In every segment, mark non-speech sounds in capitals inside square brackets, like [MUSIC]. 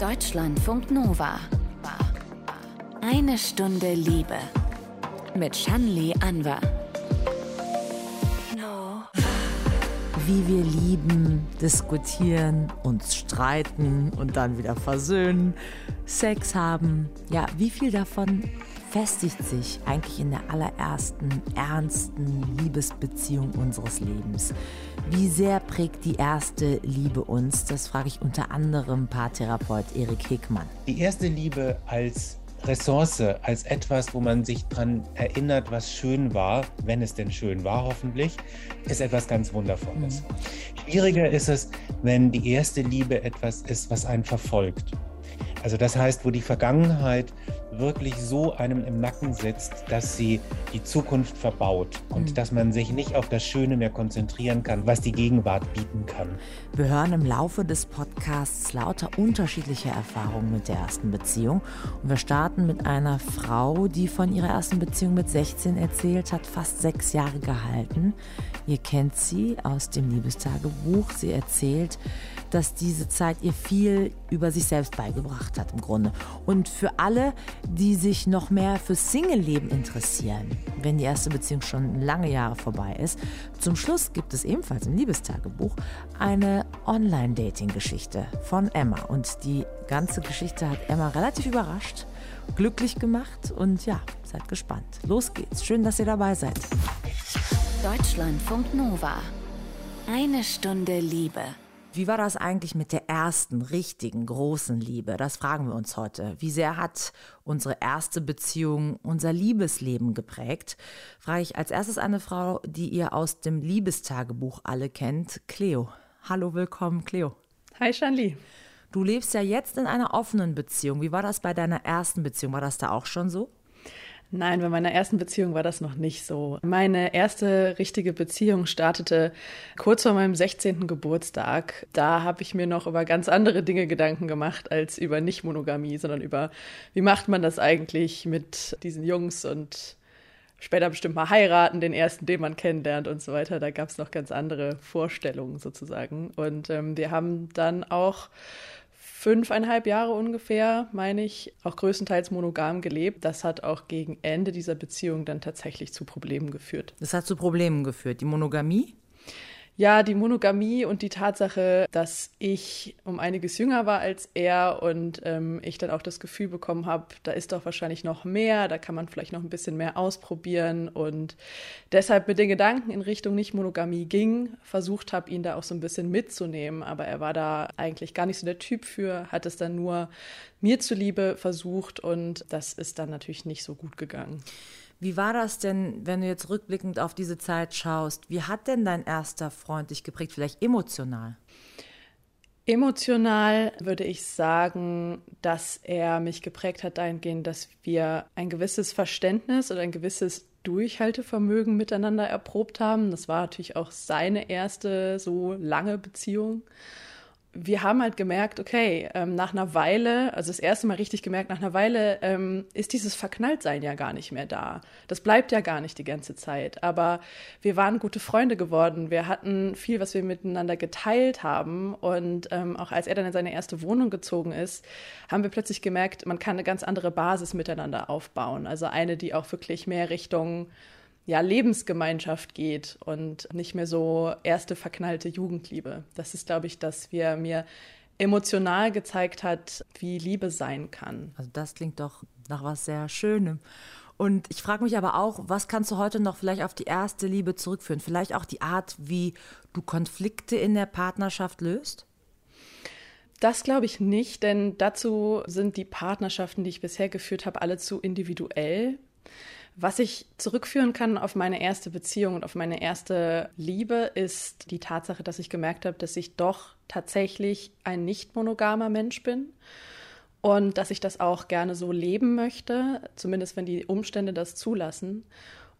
Deutschlandfunk Nova. Eine Stunde Liebe. Mit Shanli Anwar. Wie wir lieben, diskutieren, uns streiten und dann wieder versöhnen, Sex haben. Ja, wie viel davon festigt sich eigentlich in der allerersten, ernsten Liebesbeziehung unseres Lebens. Wie sehr prägt die erste Liebe uns? Das frage ich unter anderem Paartherapeut Erik Hickmann. Die erste Liebe als Ressource, als etwas, wo man sich daran erinnert, was schön war, wenn es denn schön war, hoffentlich, ist etwas ganz Wundervolles. Mhm. Schwieriger ist es, wenn die erste Liebe etwas ist, was einen verfolgt. Also das heißt, wo die Vergangenheit wirklich so einem im Nacken sitzt, dass sie die Zukunft verbaut und mhm. dass man sich nicht auf das Schöne mehr konzentrieren kann, was die Gegenwart bieten kann. Wir hören im Laufe des Podcasts lauter unterschiedliche Erfahrungen mit der ersten Beziehung. Und wir starten mit einer Frau, die von ihrer ersten Beziehung mit 16 erzählt hat, fast sechs Jahre gehalten. Ihr kennt sie aus dem Liebestagebuch. Sie erzählt, dass diese Zeit ihr viel über sich selbst beigebracht hat im Grunde. Und für alle, die sich noch mehr für Single-Leben interessieren, wenn die erste Beziehung schon lange Jahre vorbei ist, zum Schluss gibt es ebenfalls im Liebestagebuch eine Online-Dating-Geschichte von Emma. Und die ganze Geschichte hat Emma relativ überrascht, glücklich gemacht und ja, seid gespannt. Los geht's. Schön, dass ihr dabei seid. Deutschlandfunk Nova. Eine Stunde Liebe. Wie war das eigentlich mit der ersten richtigen großen Liebe? Das fragen wir uns heute. Wie sehr hat unsere erste Beziehung unser Liebesleben geprägt? Frage ich als erstes eine Frau, die ihr aus dem Liebestagebuch alle kennt, Cleo. Hallo, willkommen, Cleo. Hi, Shanli. Du lebst ja jetzt in einer offenen Beziehung. Wie war das bei deiner ersten Beziehung? War das da auch schon so? Nein, bei meiner ersten Beziehung war das noch nicht so. Meine erste richtige Beziehung startete kurz vor meinem 16. Geburtstag. Da habe ich mir noch über ganz andere Dinge Gedanken gemacht als über Nicht-Monogamie, sondern über, wie macht man das eigentlich mit diesen Jungs und später bestimmt mal heiraten, den ersten, den man kennenlernt und so weiter. Da gab es noch ganz andere Vorstellungen sozusagen. Und ähm, wir haben dann auch fünfeinhalb Jahre ungefähr, meine ich, auch größtenteils monogam gelebt. Das hat auch gegen Ende dieser Beziehung dann tatsächlich zu Problemen geführt. Das hat zu Problemen geführt. Die Monogamie? Ja, die Monogamie und die Tatsache, dass ich um einiges jünger war als er und ähm, ich dann auch das Gefühl bekommen habe, da ist doch wahrscheinlich noch mehr, da kann man vielleicht noch ein bisschen mehr ausprobieren und deshalb mit den Gedanken in Richtung Nicht-Monogamie ging, versucht habe, ihn da auch so ein bisschen mitzunehmen, aber er war da eigentlich gar nicht so der Typ für, hat es dann nur mir zuliebe versucht und das ist dann natürlich nicht so gut gegangen. Wie war das denn, wenn du jetzt rückblickend auf diese Zeit schaust? Wie hat denn dein erster Freund dich geprägt, vielleicht emotional? Emotional würde ich sagen, dass er mich geprägt hat dahingehend, dass wir ein gewisses Verständnis oder ein gewisses Durchhaltevermögen miteinander erprobt haben. Das war natürlich auch seine erste so lange Beziehung wir haben halt gemerkt, okay, ähm, nach einer Weile, also das erste Mal richtig gemerkt, nach einer Weile ähm, ist dieses Verknalltsein ja gar nicht mehr da. Das bleibt ja gar nicht die ganze Zeit. Aber wir waren gute Freunde geworden. Wir hatten viel, was wir miteinander geteilt haben. Und ähm, auch als er dann in seine erste Wohnung gezogen ist, haben wir plötzlich gemerkt, man kann eine ganz andere Basis miteinander aufbauen. Also eine, die auch wirklich mehr Richtung ja, Lebensgemeinschaft geht und nicht mehr so erste verknallte Jugendliebe. Das ist, glaube ich, dass wir mir emotional gezeigt hat, wie Liebe sein kann. Also das klingt doch nach was sehr Schönem. Und ich frage mich aber auch, was kannst du heute noch vielleicht auf die erste Liebe zurückführen? Vielleicht auch die Art, wie du Konflikte in der Partnerschaft löst? Das glaube ich nicht, denn dazu sind die Partnerschaften, die ich bisher geführt habe, alle zu individuell. Was ich zurückführen kann auf meine erste Beziehung und auf meine erste Liebe ist die Tatsache, dass ich gemerkt habe, dass ich doch tatsächlich ein nicht monogamer Mensch bin und dass ich das auch gerne so leben möchte, zumindest wenn die Umstände das zulassen.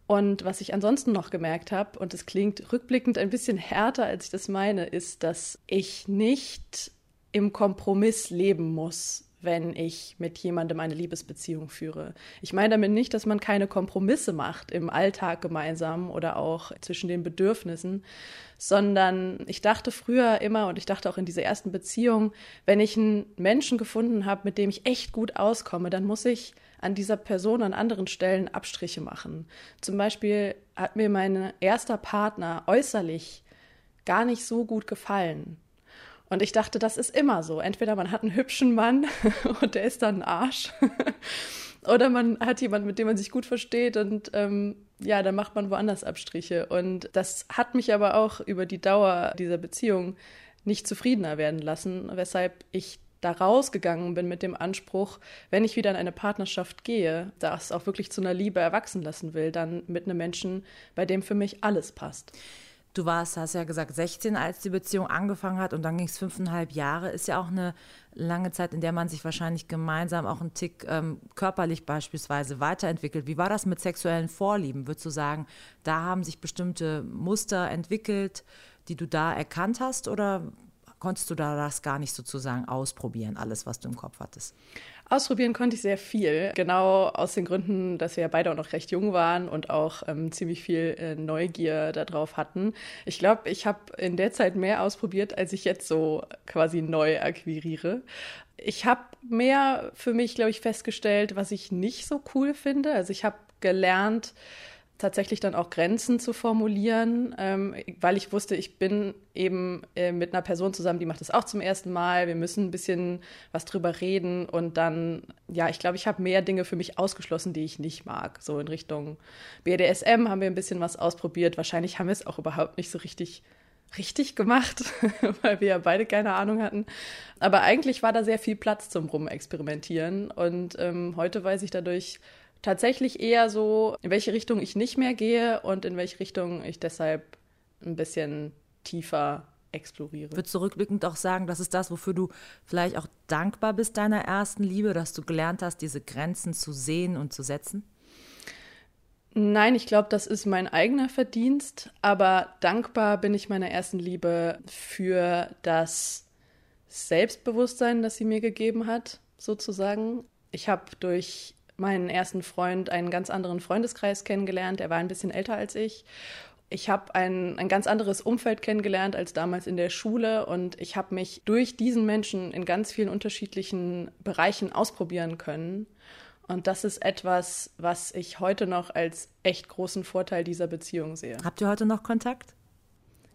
Und was ich ansonsten noch gemerkt habe, und es klingt rückblickend ein bisschen härter, als ich das meine, ist, dass ich nicht im Kompromiss leben muss wenn ich mit jemandem eine Liebesbeziehung führe. Ich meine damit nicht, dass man keine Kompromisse macht im Alltag gemeinsam oder auch zwischen den Bedürfnissen, sondern ich dachte früher immer und ich dachte auch in dieser ersten Beziehung, wenn ich einen Menschen gefunden habe, mit dem ich echt gut auskomme, dann muss ich an dieser Person an anderen Stellen Abstriche machen. Zum Beispiel hat mir mein erster Partner äußerlich gar nicht so gut gefallen. Und ich dachte, das ist immer so. Entweder man hat einen hübschen Mann [LAUGHS] und der ist dann ein Arsch. [LAUGHS] Oder man hat jemanden, mit dem man sich gut versteht und ähm, ja, dann macht man woanders Abstriche. Und das hat mich aber auch über die Dauer dieser Beziehung nicht zufriedener werden lassen, weshalb ich da rausgegangen bin mit dem Anspruch, wenn ich wieder in eine Partnerschaft gehe, das auch wirklich zu einer Liebe erwachsen lassen will, dann mit einem Menschen, bei dem für mich alles passt. Du warst, hast ja gesagt, 16, als die Beziehung angefangen hat und dann ging es fünfeinhalb Jahre. Ist ja auch eine lange Zeit, in der man sich wahrscheinlich gemeinsam auch einen Tick ähm, körperlich beispielsweise weiterentwickelt. Wie war das mit sexuellen Vorlieben? Würdest du sagen, da haben sich bestimmte Muster entwickelt, die du da erkannt hast oder konntest du da das gar nicht sozusagen ausprobieren, alles, was du im Kopf hattest? Ausprobieren konnte ich sehr viel, genau aus den Gründen, dass wir ja beide auch noch recht jung waren und auch ähm, ziemlich viel äh, Neugier darauf hatten. Ich glaube, ich habe in der Zeit mehr ausprobiert, als ich jetzt so quasi neu akquiriere. Ich habe mehr für mich, glaube ich, festgestellt, was ich nicht so cool finde. Also ich habe gelernt, tatsächlich dann auch Grenzen zu formulieren, ähm, weil ich wusste, ich bin eben äh, mit einer Person zusammen, die macht das auch zum ersten Mal. Wir müssen ein bisschen was drüber reden und dann, ja, ich glaube, ich habe mehr Dinge für mich ausgeschlossen, die ich nicht mag. So in Richtung BDSM haben wir ein bisschen was ausprobiert. Wahrscheinlich haben wir es auch überhaupt nicht so richtig richtig gemacht, [LAUGHS] weil wir ja beide keine Ahnung hatten. Aber eigentlich war da sehr viel Platz zum Rumexperimentieren und ähm, heute weiß ich dadurch tatsächlich eher so, in welche Richtung ich nicht mehr gehe und in welche Richtung ich deshalb ein bisschen tiefer exploriere. Würdest du rückblickend auch sagen, das ist das, wofür du vielleicht auch dankbar bist deiner ersten Liebe, dass du gelernt hast, diese Grenzen zu sehen und zu setzen? Nein, ich glaube, das ist mein eigener Verdienst, aber dankbar bin ich meiner ersten Liebe für das Selbstbewusstsein, das sie mir gegeben hat, sozusagen. Ich habe durch meinen ersten Freund einen ganz anderen Freundeskreis kennengelernt. Er war ein bisschen älter als ich. Ich habe ein, ein ganz anderes Umfeld kennengelernt als damals in der Schule und ich habe mich durch diesen Menschen in ganz vielen unterschiedlichen Bereichen ausprobieren können. Und das ist etwas, was ich heute noch als echt großen Vorteil dieser Beziehung sehe. Habt ihr heute noch Kontakt?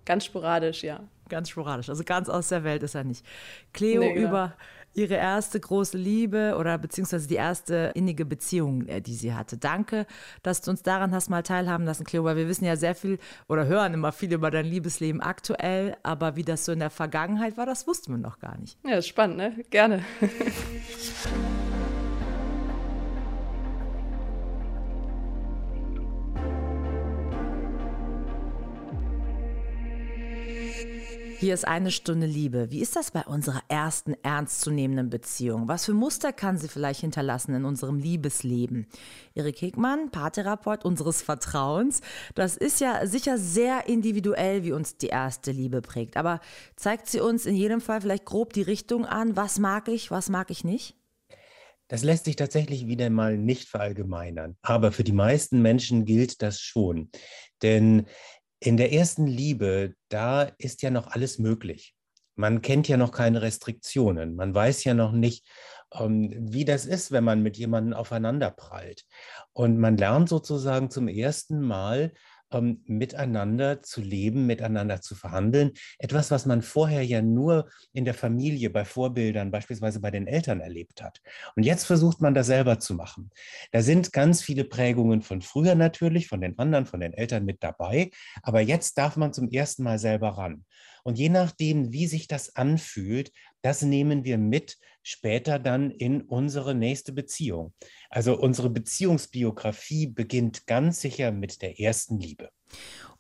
Ganz sporadisch, ja. Ganz sporadisch. Also ganz aus der Welt ist er nicht. Cleo nee, über ihre erste große Liebe oder beziehungsweise die erste innige Beziehung, äh, die sie hatte. Danke, dass du uns daran hast mal teilhaben lassen, Cleo, weil wir wissen ja sehr viel oder hören immer viel über dein Liebesleben aktuell, aber wie das so in der Vergangenheit war, das wussten wir noch gar nicht. Ja, ist spannend, ne? Gerne. [LAUGHS] Hier ist eine Stunde Liebe. Wie ist das bei unserer ersten ernstzunehmenden Beziehung? Was für Muster kann sie vielleicht hinterlassen in unserem Liebesleben? Erik Hegmann, Paartherapeut unseres Vertrauens. Das ist ja sicher sehr individuell, wie uns die erste Liebe prägt. Aber zeigt sie uns in jedem Fall vielleicht grob die Richtung an? Was mag ich, was mag ich nicht? Das lässt sich tatsächlich wieder mal nicht verallgemeinern. Aber für die meisten Menschen gilt das schon. Denn in der ersten Liebe, da ist ja noch alles möglich. Man kennt ja noch keine Restriktionen. Man weiß ja noch nicht, ähm, wie das ist, wenn man mit jemandem aufeinander prallt. Und man lernt sozusagen zum ersten Mal, ähm, miteinander zu leben, miteinander zu verhandeln. Etwas, was man vorher ja nur in der Familie, bei Vorbildern, beispielsweise bei den Eltern erlebt hat. Und jetzt versucht man das selber zu machen. Da sind ganz viele Prägungen von früher natürlich, von den anderen, von den Eltern mit dabei. Aber jetzt darf man zum ersten Mal selber ran. Und je nachdem, wie sich das anfühlt, das nehmen wir mit später dann in unsere nächste Beziehung. Also unsere Beziehungsbiografie beginnt ganz sicher mit der ersten Liebe.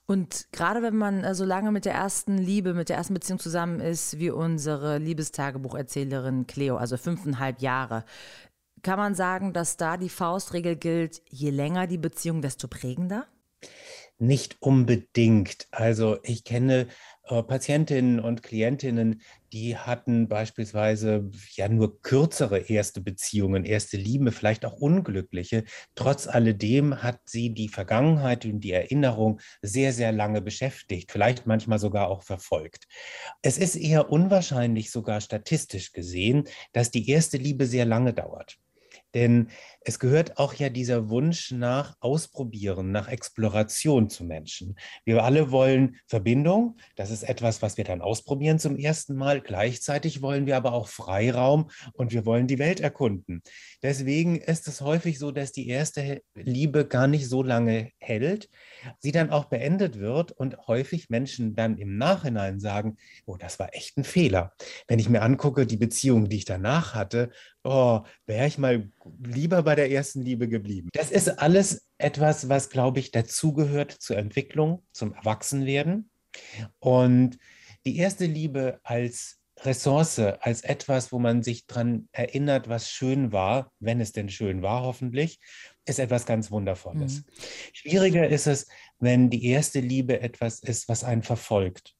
Und gerade wenn man äh, so lange mit der ersten Liebe, mit der ersten Beziehung zusammen ist, wie unsere Liebestagebucherzählerin Cleo, also fünfeinhalb Jahre, kann man sagen, dass da die Faustregel gilt, je länger die Beziehung, desto prägender? Nicht unbedingt. Also ich kenne Patientinnen und Klientinnen, die hatten beispielsweise ja nur kürzere erste Beziehungen, erste Liebe, vielleicht auch unglückliche. Trotz alledem hat sie die Vergangenheit und die Erinnerung sehr, sehr lange beschäftigt, vielleicht manchmal sogar auch verfolgt. Es ist eher unwahrscheinlich, sogar statistisch gesehen, dass die erste Liebe sehr lange dauert. Denn es gehört auch ja dieser Wunsch nach Ausprobieren, nach Exploration zu Menschen. Wir alle wollen Verbindung. Das ist etwas, was wir dann ausprobieren zum ersten Mal. Gleichzeitig wollen wir aber auch Freiraum und wir wollen die Welt erkunden. Deswegen ist es häufig so, dass die erste Liebe gar nicht so lange hält, sie dann auch beendet wird und häufig Menschen dann im Nachhinein sagen, oh, das war echt ein Fehler. Wenn ich mir angucke, die Beziehung, die ich danach hatte, oh, wäre ich mal lieber bei der ersten Liebe geblieben. Das ist alles etwas, was, glaube ich, dazugehört zur Entwicklung, zum Erwachsenwerden. Und die erste Liebe als Ressource, als etwas, wo man sich daran erinnert, was schön war, wenn es denn schön war, hoffentlich, ist etwas ganz Wundervolles. Mhm. Schwieriger ist es, wenn die erste Liebe etwas ist, was einen verfolgt.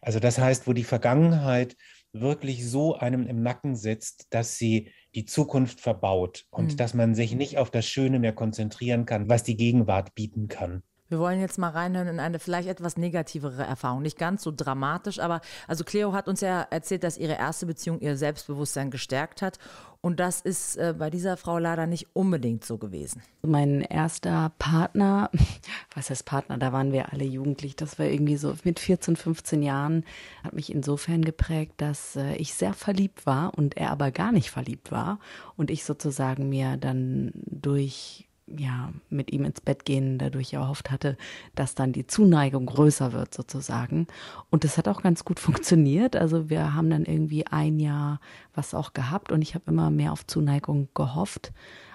Also das heißt, wo die Vergangenheit wirklich so einem im Nacken sitzt, dass sie die Zukunft verbaut und mhm. dass man sich nicht auf das Schöne mehr konzentrieren kann, was die Gegenwart bieten kann. Wir wollen jetzt mal reinhören in eine vielleicht etwas negativere Erfahrung. Nicht ganz so dramatisch, aber also Cleo hat uns ja erzählt, dass ihre erste Beziehung ihr Selbstbewusstsein gestärkt hat. Und das ist äh, bei dieser Frau leider nicht unbedingt so gewesen. Mein erster Partner, [LAUGHS] was heißt Partner, da waren wir alle jugendlich, das war irgendwie so mit 14, 15 Jahren, hat mich insofern geprägt, dass äh, ich sehr verliebt war und er aber gar nicht verliebt war. Und ich sozusagen mir dann durch ja, mit ihm ins Bett gehen dadurch erhofft hatte, dass dann die Zuneigung größer wird sozusagen. Und das hat auch ganz gut [LAUGHS] funktioniert. Also wir haben dann irgendwie ein Jahr was auch gehabt und ich habe immer mehr auf Zuneigung gehofft.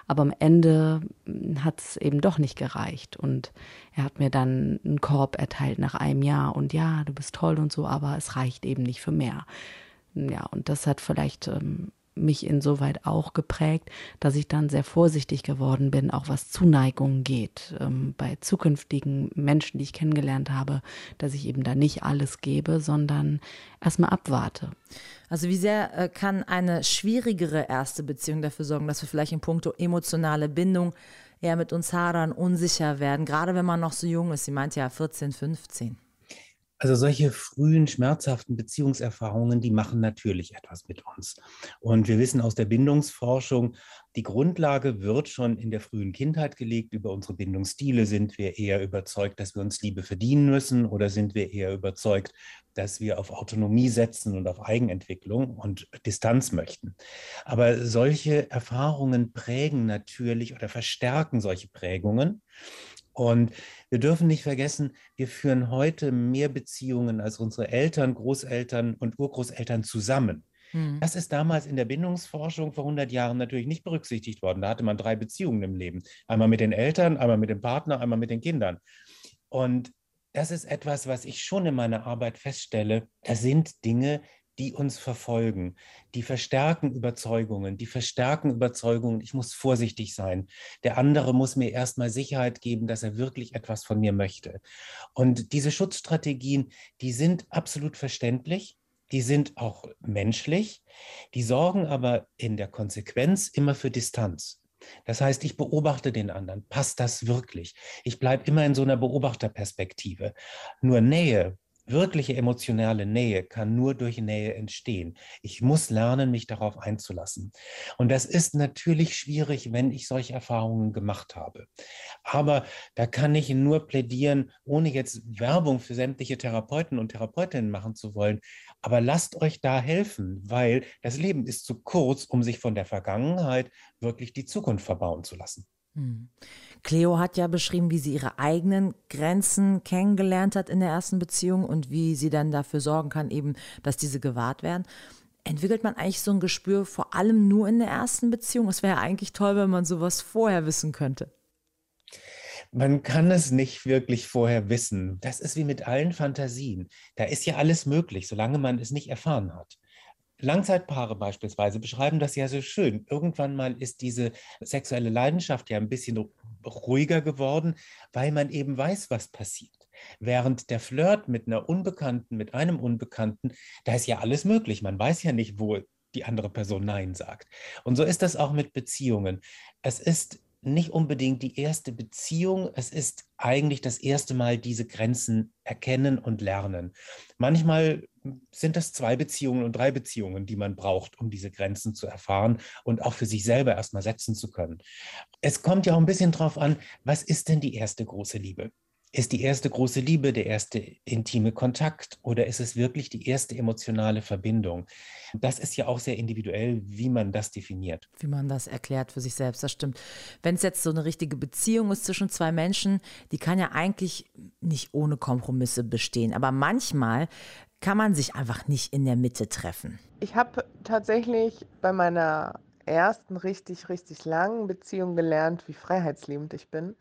Aber am Ende hat es eben doch nicht gereicht. Und er hat mir dann einen Korb erteilt nach einem Jahr und ja, du bist toll und so, aber es reicht eben nicht für mehr. Ja, und das hat vielleicht ähm, mich insoweit auch geprägt, dass ich dann sehr vorsichtig geworden bin, auch was Zuneigung geht. Ähm, bei zukünftigen Menschen, die ich kennengelernt habe, dass ich eben da nicht alles gebe, sondern erstmal abwarte. Also wie sehr äh, kann eine schwierigere erste Beziehung dafür sorgen, dass wir vielleicht in puncto emotionale Bindung eher mit uns hadern, unsicher werden, gerade wenn man noch so jung ist. Sie meint ja 14, 15. Also solche frühen schmerzhaften Beziehungserfahrungen, die machen natürlich etwas mit uns. Und wir wissen aus der Bindungsforschung, die Grundlage wird schon in der frühen Kindheit gelegt. Über unsere Bindungsstile sind wir eher überzeugt, dass wir uns Liebe verdienen müssen oder sind wir eher überzeugt, dass wir auf Autonomie setzen und auf Eigenentwicklung und Distanz möchten. Aber solche Erfahrungen prägen natürlich oder verstärken solche Prägungen. Und wir dürfen nicht vergessen, wir führen heute mehr Beziehungen als unsere Eltern, Großeltern und Urgroßeltern zusammen. Hm. Das ist damals in der Bindungsforschung vor 100 Jahren natürlich nicht berücksichtigt worden. Da hatte man drei Beziehungen im Leben. Einmal mit den Eltern, einmal mit dem Partner, einmal mit den Kindern. Und das ist etwas, was ich schon in meiner Arbeit feststelle. Das sind Dinge, die uns verfolgen, die verstärken Überzeugungen, die verstärken Überzeugungen, ich muss vorsichtig sein. Der andere muss mir erstmal Sicherheit geben, dass er wirklich etwas von mir möchte. Und diese Schutzstrategien, die sind absolut verständlich, die sind auch menschlich, die sorgen aber in der Konsequenz immer für Distanz. Das heißt, ich beobachte den anderen. Passt das wirklich? Ich bleibe immer in so einer Beobachterperspektive. Nur Nähe wirkliche emotionale Nähe kann nur durch Nähe entstehen. Ich muss lernen, mich darauf einzulassen. Und das ist natürlich schwierig, wenn ich solche Erfahrungen gemacht habe. Aber da kann ich nur plädieren, ohne jetzt Werbung für sämtliche Therapeuten und Therapeutinnen machen zu wollen. Aber lasst euch da helfen, weil das Leben ist zu kurz, um sich von der Vergangenheit wirklich die Zukunft verbauen zu lassen. Hm. Cleo hat ja beschrieben, wie sie ihre eigenen Grenzen kennengelernt hat in der ersten Beziehung und wie sie dann dafür sorgen kann, eben, dass diese gewahrt werden. Entwickelt man eigentlich so ein Gespür vor allem nur in der ersten Beziehung? Es wäre ja eigentlich toll, wenn man sowas vorher wissen könnte. Man kann es nicht wirklich vorher wissen. Das ist wie mit allen Fantasien. Da ist ja alles möglich, solange man es nicht erfahren hat. Langzeitpaare beispielsweise beschreiben das ja so schön. Irgendwann mal ist diese sexuelle Leidenschaft ja ein bisschen ruhiger geworden, weil man eben weiß, was passiert. Während der Flirt mit einer Unbekannten, mit einem Unbekannten, da ist ja alles möglich. Man weiß ja nicht, wo die andere Person Nein sagt. Und so ist das auch mit Beziehungen. Es ist nicht unbedingt die erste Beziehung, es ist eigentlich das erste Mal diese Grenzen erkennen und lernen. Manchmal sind das zwei Beziehungen und drei Beziehungen, die man braucht, um diese Grenzen zu erfahren und auch für sich selber erstmal setzen zu können. Es kommt ja auch ein bisschen drauf an, was ist denn die erste große Liebe? Ist die erste große Liebe der erste intime Kontakt oder ist es wirklich die erste emotionale Verbindung? Das ist ja auch sehr individuell, wie man das definiert. Wie man das erklärt für sich selbst, das stimmt. Wenn es jetzt so eine richtige Beziehung ist zwischen zwei Menschen, die kann ja eigentlich nicht ohne Kompromisse bestehen. Aber manchmal kann man sich einfach nicht in der Mitte treffen. Ich habe tatsächlich bei meiner ersten richtig, richtig langen Beziehung gelernt, wie freiheitsliebend ich bin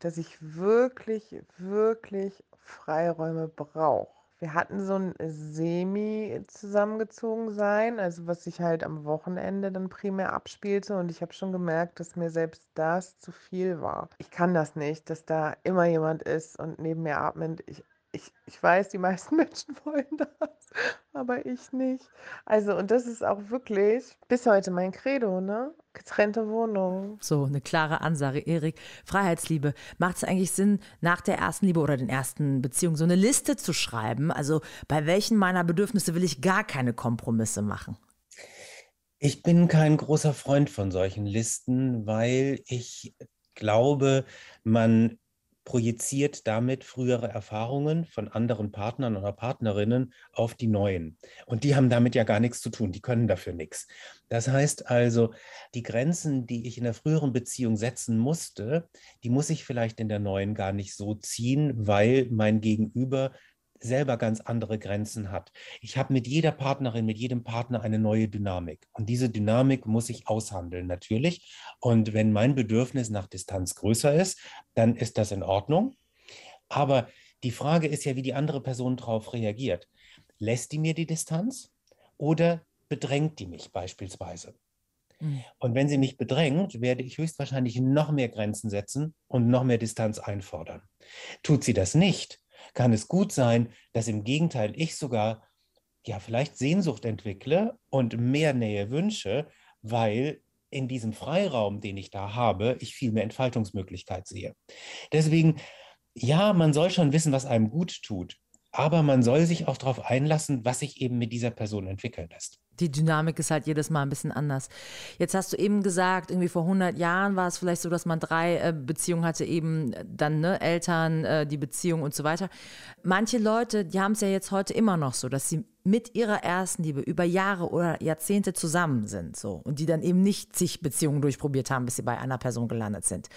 dass ich wirklich, wirklich Freiräume brauche. Wir hatten so ein Semi zusammengezogen sein, also was sich halt am Wochenende dann primär abspielte und ich habe schon gemerkt, dass mir selbst das zu viel war. Ich kann das nicht, dass da immer jemand ist und neben mir atmet. Ich, ich, ich weiß, die meisten [LAUGHS] Menschen wollen das, aber ich nicht. Also, und das ist auch wirklich bis heute mein Credo, ne? Getrennte Wohnungen. So, eine klare Ansage, Erik. Freiheitsliebe. Macht es eigentlich Sinn, nach der ersten Liebe oder den ersten Beziehungen so eine Liste zu schreiben? Also, bei welchen meiner Bedürfnisse will ich gar keine Kompromisse machen? Ich bin kein großer Freund von solchen Listen, weil ich glaube, man projiziert damit frühere Erfahrungen von anderen Partnern oder Partnerinnen auf die neuen. Und die haben damit ja gar nichts zu tun, die können dafür nichts. Das heißt also, die Grenzen, die ich in der früheren Beziehung setzen musste, die muss ich vielleicht in der neuen gar nicht so ziehen, weil mein Gegenüber selber ganz andere Grenzen hat. Ich habe mit jeder Partnerin, mit jedem Partner eine neue Dynamik. Und diese Dynamik muss ich aushandeln, natürlich. Und wenn mein Bedürfnis nach Distanz größer ist, dann ist das in Ordnung. Aber die Frage ist ja, wie die andere Person darauf reagiert. Lässt die mir die Distanz oder bedrängt die mich beispielsweise? Hm. Und wenn sie mich bedrängt, werde ich höchstwahrscheinlich noch mehr Grenzen setzen und noch mehr Distanz einfordern. Tut sie das nicht, kann es gut sein, dass im Gegenteil ich sogar ja vielleicht Sehnsucht entwickle und mehr Nähe wünsche, weil in diesem Freiraum, den ich da habe, ich viel mehr Entfaltungsmöglichkeit sehe. Deswegen, ja, man soll schon wissen, was einem gut tut, aber man soll sich auch darauf einlassen, was sich eben mit dieser Person entwickeln lässt die Dynamik ist halt jedes Mal ein bisschen anders. Jetzt hast du eben gesagt, irgendwie vor 100 Jahren war es vielleicht so, dass man drei äh, Beziehungen hatte, eben äh, dann ne, Eltern, äh, die Beziehung und so weiter. Manche Leute, die haben es ja jetzt heute immer noch so, dass sie mit ihrer ersten Liebe über Jahre oder Jahrzehnte zusammen sind, so und die dann eben nicht zig Beziehungen durchprobiert haben, bis sie bei einer Person gelandet sind.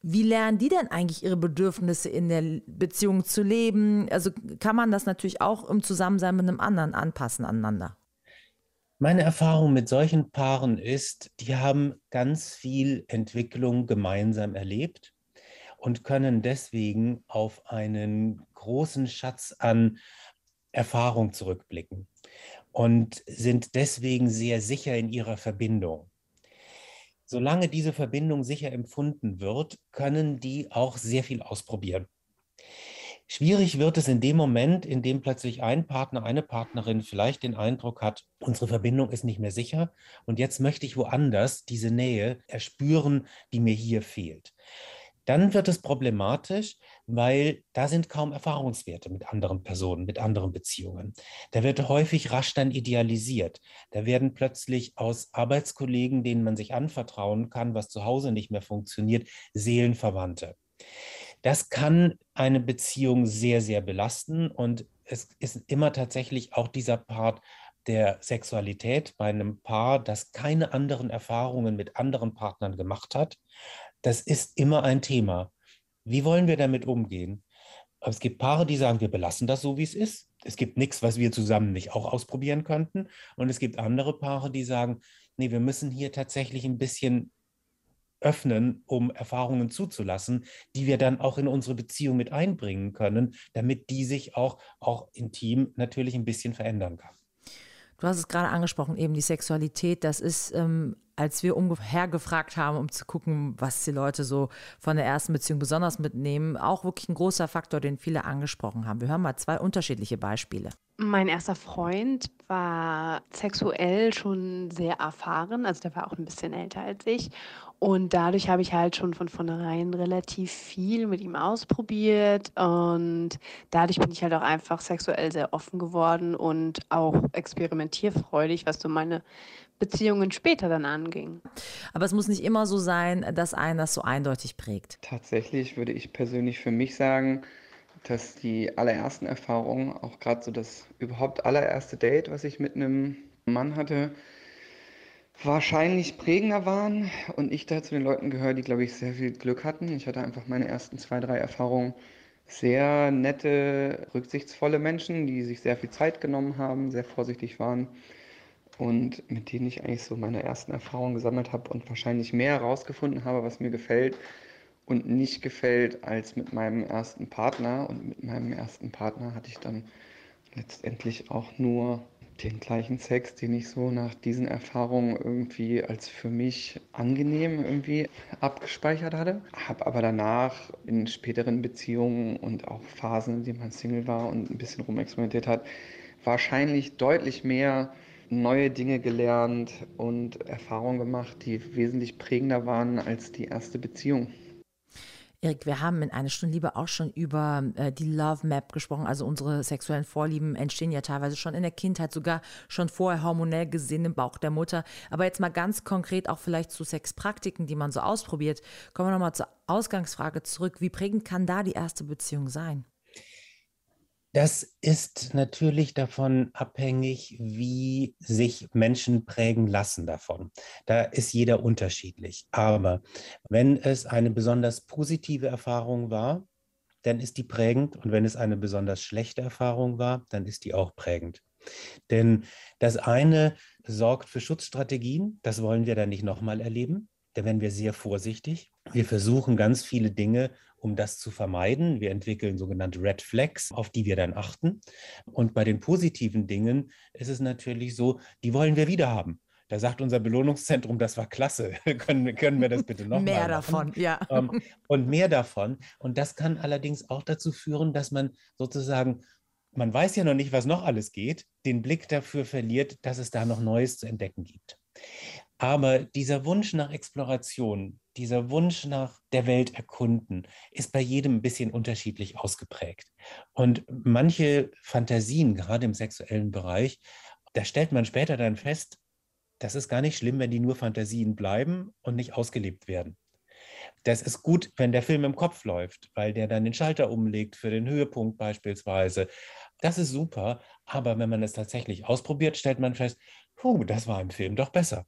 Wie lernen die denn eigentlich ihre Bedürfnisse in der Beziehung zu leben? Also kann man das natürlich auch im Zusammensein mit einem anderen anpassen aneinander? Meine Erfahrung mit solchen Paaren ist, die haben ganz viel Entwicklung gemeinsam erlebt und können deswegen auf einen großen Schatz an Erfahrung zurückblicken und sind deswegen sehr sicher in ihrer Verbindung. Solange diese Verbindung sicher empfunden wird, können die auch sehr viel ausprobieren. Schwierig wird es in dem Moment, in dem plötzlich ein Partner, eine Partnerin vielleicht den Eindruck hat, unsere Verbindung ist nicht mehr sicher und jetzt möchte ich woanders diese Nähe erspüren, die mir hier fehlt. Dann wird es problematisch, weil da sind kaum Erfahrungswerte mit anderen Personen, mit anderen Beziehungen. Da wird häufig rasch dann idealisiert. Da werden plötzlich aus Arbeitskollegen, denen man sich anvertrauen kann, was zu Hause nicht mehr funktioniert, Seelenverwandte. Das kann eine Beziehung sehr, sehr belasten und es ist immer tatsächlich auch dieser Part der Sexualität bei einem Paar, das keine anderen Erfahrungen mit anderen Partnern gemacht hat. Das ist immer ein Thema. Wie wollen wir damit umgehen? Es gibt Paare, die sagen, wir belassen das so, wie es ist. Es gibt nichts, was wir zusammen nicht auch ausprobieren könnten. Und es gibt andere Paare, die sagen, nee, wir müssen hier tatsächlich ein bisschen öffnen, um Erfahrungen zuzulassen, die wir dann auch in unsere Beziehung mit einbringen können, damit die sich auch, auch intim natürlich ein bisschen verändern kann. Du hast es gerade angesprochen, eben die Sexualität, das ist ähm, als wir umher gefragt haben, um zu gucken, was die Leute so von der ersten Beziehung besonders mitnehmen, auch wirklich ein großer Faktor, den viele angesprochen haben. Wir hören mal zwei unterschiedliche Beispiele. Mein erster Freund war sexuell schon sehr erfahren, also der war auch ein bisschen älter als ich. Und dadurch habe ich halt schon von vornherein relativ viel mit ihm ausprobiert. Und dadurch bin ich halt auch einfach sexuell sehr offen geworden und auch experimentierfreudig, was so meine Beziehungen später dann anging. Aber es muss nicht immer so sein, dass einen das so eindeutig prägt. Tatsächlich würde ich persönlich für mich sagen, dass die allerersten Erfahrungen, auch gerade so das überhaupt allererste Date, was ich mit einem Mann hatte, wahrscheinlich prägender waren und ich da zu den Leuten gehöre, die, glaube ich, sehr viel Glück hatten. Ich hatte einfach meine ersten zwei, drei Erfahrungen sehr nette, rücksichtsvolle Menschen, die sich sehr viel Zeit genommen haben, sehr vorsichtig waren und mit denen ich eigentlich so meine ersten Erfahrungen gesammelt habe und wahrscheinlich mehr herausgefunden habe, was mir gefällt und nicht gefällt als mit meinem ersten Partner. Und mit meinem ersten Partner hatte ich dann letztendlich auch nur den gleichen Sex, den ich so nach diesen Erfahrungen irgendwie als für mich angenehm irgendwie abgespeichert hatte. Habe aber danach in späteren Beziehungen und auch Phasen, in denen man Single war und ein bisschen rumexperimentiert hat, wahrscheinlich deutlich mehr neue Dinge gelernt und Erfahrungen gemacht, die wesentlich prägender waren als die erste Beziehung. Erik, wir haben in einer Stunde Liebe auch schon über äh, die Love Map gesprochen. Also unsere sexuellen Vorlieben entstehen ja teilweise schon in der Kindheit, sogar schon vorher hormonell gesehen im Bauch der Mutter. Aber jetzt mal ganz konkret auch vielleicht zu Sexpraktiken, die man so ausprobiert. Kommen wir nochmal zur Ausgangsfrage zurück. Wie prägend kann da die erste Beziehung sein? Das ist natürlich davon abhängig, wie sich Menschen prägen lassen davon. Da ist jeder unterschiedlich. Aber wenn es eine besonders positive Erfahrung war, dann ist die prägend. Und wenn es eine besonders schlechte Erfahrung war, dann ist die auch prägend. Denn das eine sorgt für Schutzstrategien, das wollen wir dann nicht nochmal erleben. Da werden wir sehr vorsichtig. Wir versuchen ganz viele Dinge um das zu vermeiden. Wir entwickeln sogenannte Red Flags, auf die wir dann achten. Und bei den positiven Dingen ist es natürlich so, die wollen wir wieder haben. Da sagt unser Belohnungszentrum, das war klasse. [LAUGHS] können, können wir das bitte [LAUGHS] noch mehr davon, ja. [LAUGHS] Ähm, und mehr davon. Und das kann allerdings auch dazu führen, dass man sozusagen man weiß ja noch nicht, was noch alles geht, den Blick dafür verliert, dass es da noch Neues zu entdecken gibt. Aber dieser Wunsch nach Exploration, dieser Wunsch nach der Welt erkunden, ist bei jedem ein bisschen unterschiedlich ausgeprägt. Und manche Fantasien, gerade im sexuellen Bereich, da stellt man später dann fest, das ist gar nicht schlimm, wenn die nur Fantasien bleiben und nicht ausgelebt werden. Das ist gut, wenn der Film im Kopf läuft, weil der dann den Schalter umlegt für den Höhepunkt beispielsweise. Das ist super, aber wenn man es tatsächlich ausprobiert, stellt man fest, puh, das war im Film doch besser.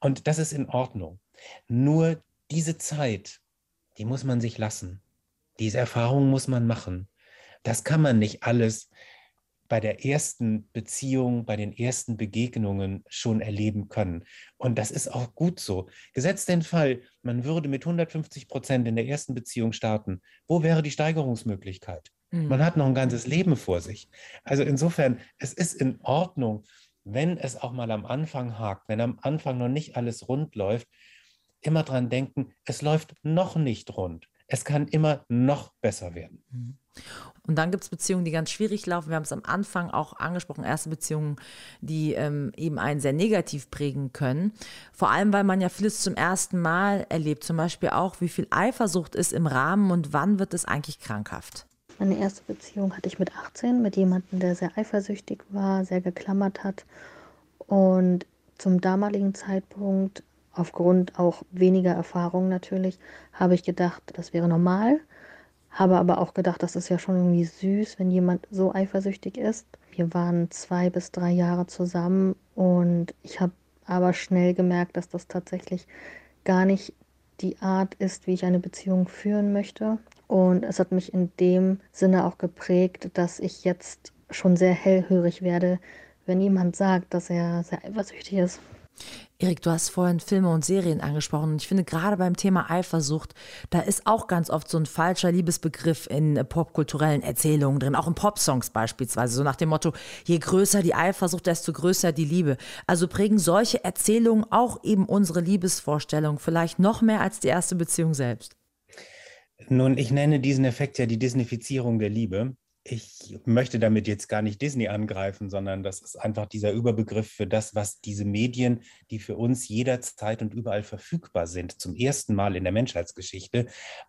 Und das ist in Ordnung. Nur diese Zeit, die muss man sich lassen. Diese Erfahrung muss man machen. Das kann man nicht alles bei der ersten Beziehung, bei den ersten Begegnungen schon erleben können. Und das ist auch gut so. Gesetzt den Fall, man würde mit 150 Prozent in der ersten Beziehung starten. Wo wäre die Steigerungsmöglichkeit? Mhm. Man hat noch ein ganzes Leben vor sich. Also insofern, es ist in Ordnung, wenn es auch mal am Anfang hakt, wenn am Anfang noch nicht alles rund läuft, immer dran denken, es läuft noch nicht rund. Es kann immer noch besser werden. Mhm. Und dann gibt es Beziehungen, die ganz schwierig laufen. Wir haben es am Anfang auch angesprochen, erste Beziehungen, die ähm, eben einen sehr negativ prägen können. Vor allem, weil man ja vieles zum ersten Mal erlebt. Zum Beispiel auch, wie viel Eifersucht ist im Rahmen und wann wird es eigentlich krankhaft. Meine erste Beziehung hatte ich mit 18 mit jemandem, der sehr eifersüchtig war, sehr geklammert hat. Und zum damaligen Zeitpunkt, aufgrund auch weniger Erfahrung natürlich, habe ich gedacht, das wäre normal. Habe aber auch gedacht, das ist ja schon irgendwie süß, wenn jemand so eifersüchtig ist. Wir waren zwei bis drei Jahre zusammen und ich habe aber schnell gemerkt, dass das tatsächlich gar nicht die Art ist, wie ich eine Beziehung führen möchte. Und es hat mich in dem Sinne auch geprägt, dass ich jetzt schon sehr hellhörig werde, wenn jemand sagt, dass er sehr eifersüchtig ist. Erik, du hast vorhin Filme und Serien angesprochen. Und ich finde, gerade beim Thema Eifersucht, da ist auch ganz oft so ein falscher Liebesbegriff in popkulturellen Erzählungen drin, auch in Popsongs beispielsweise. So nach dem Motto, je größer die Eifersucht, desto größer die Liebe. Also prägen solche Erzählungen auch eben unsere Liebesvorstellung, vielleicht noch mehr als die erste Beziehung selbst. Nun, ich nenne diesen Effekt ja die Disneyfizierung der Liebe ich möchte damit jetzt gar nicht Disney angreifen, sondern das ist einfach dieser Überbegriff für das, was diese Medien, die für uns jederzeit und überall verfügbar sind, zum ersten Mal in der Menschheitsgeschichte,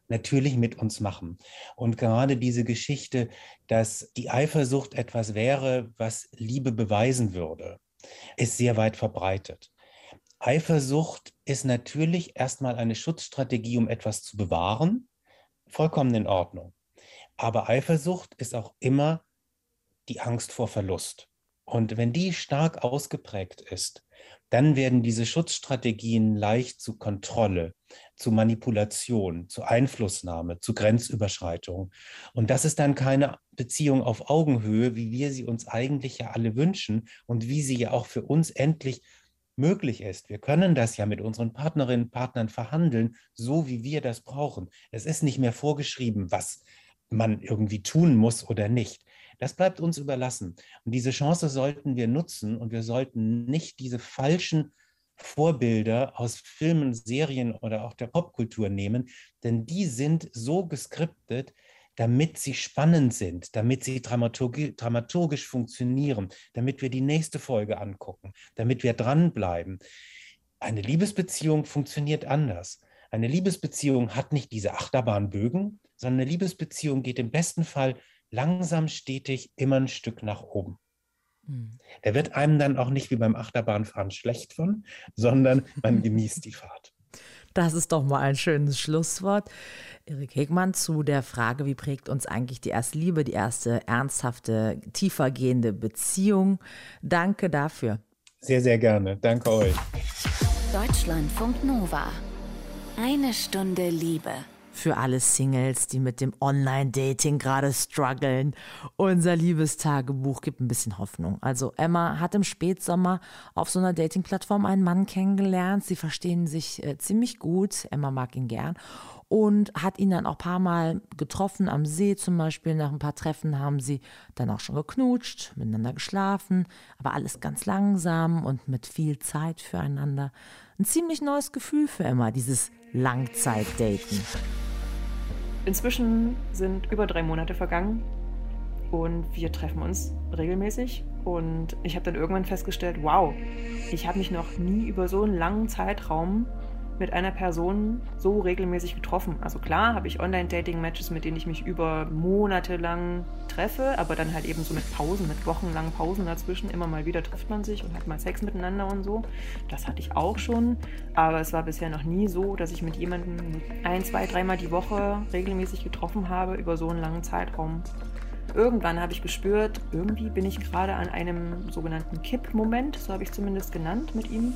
natürlich mit uns machen. Und gerade diese Geschichte, dass die Eifersucht etwas wäre, was Liebe beweisen würde, ist sehr weit verbreitet. Eifersucht ist natürlich erstmal eine Schutzstrategie, um etwas zu bewahren. Vollkommen in Ordnung. Aber Eifersucht ist auch immer die Angst vor Verlust. Und wenn die stark ausgeprägt ist, dann werden diese Schutzstrategien leicht zu Kontrolle, zu Manipulation, zu Einflussnahme, zu Grenzüberschreitung. Und das ist dann keine Beziehung auf Augenhöhe, wie wir sie uns eigentlich ja alle wünschen und wie sie ja auch für uns endlich möglich ist. Wir können das ja mit unseren Partnerinnen und Partnern verhandeln, so wie wir das brauchen. Es ist nicht mehr vorgeschrieben, was man irgendwie tun muss oder nicht. Das bleibt uns überlassen. Und diese Chance sollten wir nutzen und wir sollten nicht diese falschen Vorbilder aus Filmen, Serien oder auch der Popkultur nehmen, denn die sind so geskriptet, damit sie spannend sind, damit sie dramaturgisch, dramaturgisch funktionieren, damit wir die nächste Folge angucken, damit wir dranbleiben. Eine Liebesbeziehung funktioniert anders. Eine Liebesbeziehung hat nicht diese Achterbahnbögen, sondern eine Liebesbeziehung geht im besten Fall langsam, stetig immer ein Stück nach oben. Mhm. Da wird einem dann auch nicht wie beim Achterbahnfahren schlecht von, sondern man [LAUGHS] genießt die Fahrt. Das ist doch mal ein schönes Schlusswort. Erik Hegmann zu der Frage, wie prägt uns eigentlich die erste Liebe, die erste ernsthafte, tiefergehende Beziehung. Danke dafür. Sehr, sehr gerne. Danke euch. Deutschlandfunk Nova. Eine Stunde Liebe für alle Singles, die mit dem Online-Dating gerade strugglen. Unser Liebestagebuch gibt ein bisschen Hoffnung. Also Emma hat im Spätsommer auf so einer Dating-Plattform einen Mann kennengelernt. Sie verstehen sich äh, ziemlich gut. Emma mag ihn gern und hat ihn dann auch ein paar Mal getroffen am See zum Beispiel. Nach ein paar Treffen haben sie dann auch schon geknutscht, miteinander geschlafen, aber alles ganz langsam und mit viel Zeit füreinander. Ein ziemlich neues Gefühl für Emma, dieses Langzeitdaten. Inzwischen sind über drei Monate vergangen und wir treffen uns regelmäßig. Und ich habe dann irgendwann festgestellt, wow, ich habe mich noch nie über so einen langen Zeitraum mit einer Person so regelmäßig getroffen. Also klar habe ich Online-Dating-Matches, mit denen ich mich über Monate lang treffe, aber dann halt eben so mit Pausen, mit wochenlangen Pausen dazwischen. Immer mal wieder trifft man sich und hat mal Sex miteinander und so. Das hatte ich auch schon, aber es war bisher noch nie so, dass ich mit jemandem ein, zwei, dreimal die Woche regelmäßig getroffen habe über so einen langen Zeitraum. Irgendwann habe ich gespürt, irgendwie bin ich gerade an einem sogenannten Kipp-Moment, so habe ich es zumindest genannt mit ihm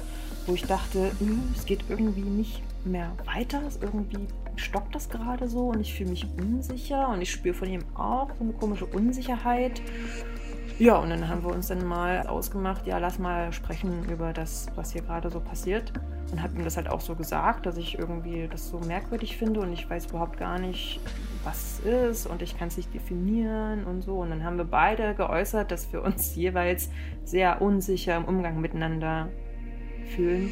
wo ich dachte, hm, es geht irgendwie nicht mehr weiter. Irgendwie stockt das gerade so und ich fühle mich unsicher und ich spüre von ihm auch so eine komische Unsicherheit. Ja, und dann haben wir uns dann mal ausgemacht, ja, lass mal sprechen über das, was hier gerade so passiert. Und habe ihm das halt auch so gesagt, dass ich irgendwie das so merkwürdig finde und ich weiß überhaupt gar nicht, was es ist und ich kann es nicht definieren und so. Und dann haben wir beide geäußert, dass wir uns [LAUGHS] jeweils sehr unsicher im Umgang miteinander fühlen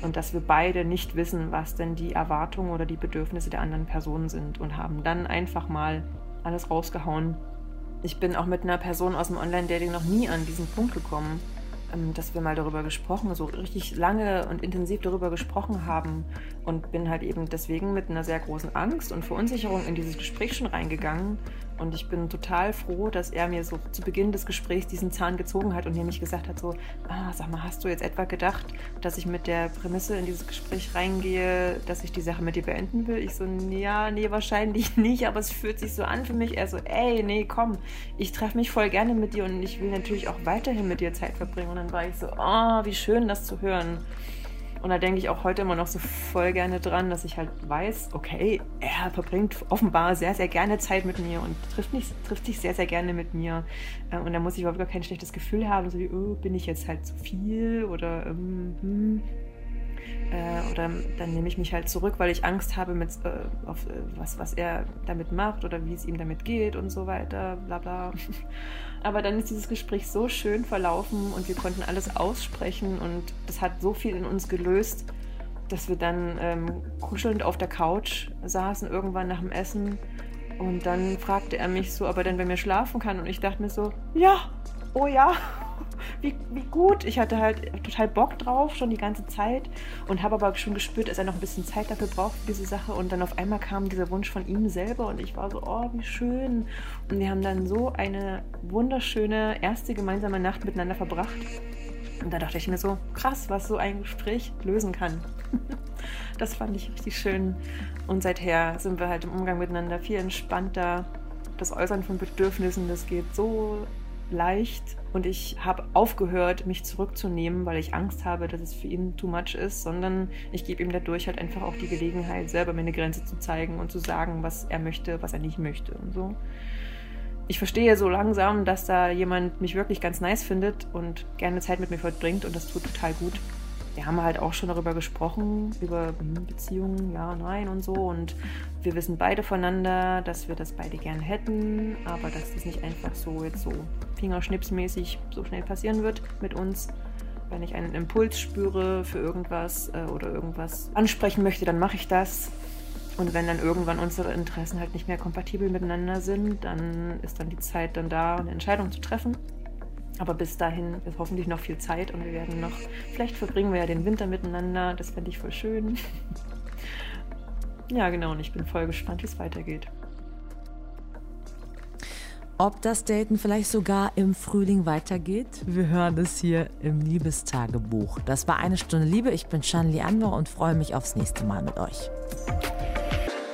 und dass wir beide nicht wissen, was denn die Erwartungen oder die Bedürfnisse der anderen Person sind und haben dann einfach mal alles rausgehauen. Ich bin auch mit einer Person aus dem Online-Dating noch nie an diesen Punkt gekommen, ähm, dass wir mal darüber gesprochen, so richtig lange und intensiv darüber gesprochen haben. Und bin halt eben deswegen mit einer sehr großen Angst und Verunsicherung in dieses Gespräch schon reingegangen und ich bin total froh, dass er mir so zu Beginn des Gesprächs diesen Zahn gezogen hat und nämlich gesagt hat: so, ah, sag mal, hast du jetzt etwa gedacht, dass ich mit der Prämisse in dieses Gespräch reingehe, dass ich die Sache mit dir beenden will? Ich so, ja, nee, wahrscheinlich [LAUGHS] nicht, aber es fühlt sich so an für mich. Er so, ey, nee, komm, ich treffe mich voll gerne mit dir und ich will natürlich auch weiterhin mit dir Zeit verbringen. Und dann war ich so, oh, wie schön, das zu hören. Und da denke ich auch heute immer noch so voll gerne dran, dass ich halt weiß, okay, er verbringt offenbar sehr, sehr gerne Zeit mit mir und trifft, nicht, trifft sich sehr, sehr gerne mit mir. Äh, und da muss ich überhaupt gar kein schlechtes Gefühl haben, so wie, oh, bin ich jetzt halt zu viel oder ähm, hm. Äh, oder dann nehme ich mich halt zurück, weil ich Angst habe, mit, äh, auf äh, was, was er damit macht oder wie es ihm damit geht und so weiter, bla bla. Aber dann ist dieses Gespräch so schön verlaufen und wir konnten alles aussprechen und das hat so viel in uns gelöst, dass wir dann ähm, kuschelnd auf der Couch saßen irgendwann nach dem Essen. Und dann fragte er mich so, ob er denn bei mir schlafen kann. Und ich dachte mir so, ja, oh ja wie, wie gut. Ich hatte halt total Bock drauf, schon die ganze Zeit und habe aber schon gespürt, dass er noch ein bisschen Zeit dafür braucht für diese Sache. Und dann auf einmal kam dieser Wunsch von ihm selber und ich war so, oh, wie schön. Und wir haben dann so eine wunderschöne erste gemeinsame Nacht miteinander verbracht. Und da dachte ich mir so, krass, was so ein Gespräch lösen kann. [LAUGHS] das fand ich richtig schön. Und seither sind wir halt im Umgang miteinander viel entspannter. Das Äußern von Bedürfnissen, das geht so leicht und ich habe aufgehört, mich zurückzunehmen, weil ich Angst habe, dass es für ihn too much ist, sondern ich gebe ihm dadurch halt einfach auch die Gelegenheit, selber meine Grenze zu zeigen und zu sagen, was er möchte, was er nicht möchte und so. Ich verstehe so langsam, dass da jemand mich wirklich ganz nice findet und gerne Zeit mit mir verbringt und das tut total gut wir haben halt auch schon darüber gesprochen, über hm, Beziehungen, ja, nein und so. Und wir wissen beide voneinander, dass wir das beide gern hätten, aber dass das nicht einfach so jetzt so fingerschnipsmäßig so schnell passieren wird mit uns. Wenn ich einen Impuls spüre für irgendwas äh, oder irgendwas ansprechen möchte, dann mache ich das. Und wenn dann irgendwann unsere Interessen halt nicht mehr kompatibel miteinander sind, dann ist dann die Zeit dann da, eine Entscheidung zu treffen. Aber bis dahin ist hoffentlich noch viel Zeit und wir werden noch, vielleicht verbringen wir ja den Winter miteinander. Das fände ich voll schön. ja, genau, und ich bin voll gespannt, wie es weitergeht. Ob das Daten vielleicht sogar im Frühling weitergeht? Wir hören es hier im Liebestagebuch. Das war eine Stunde Liebe. Ich bin Shanli Anwar und freue mich aufs nächste Mal mit euch.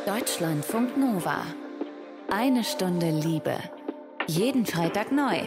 Deutschlandfunk Nova. Eine Stunde Liebe. Jeden Freitag neu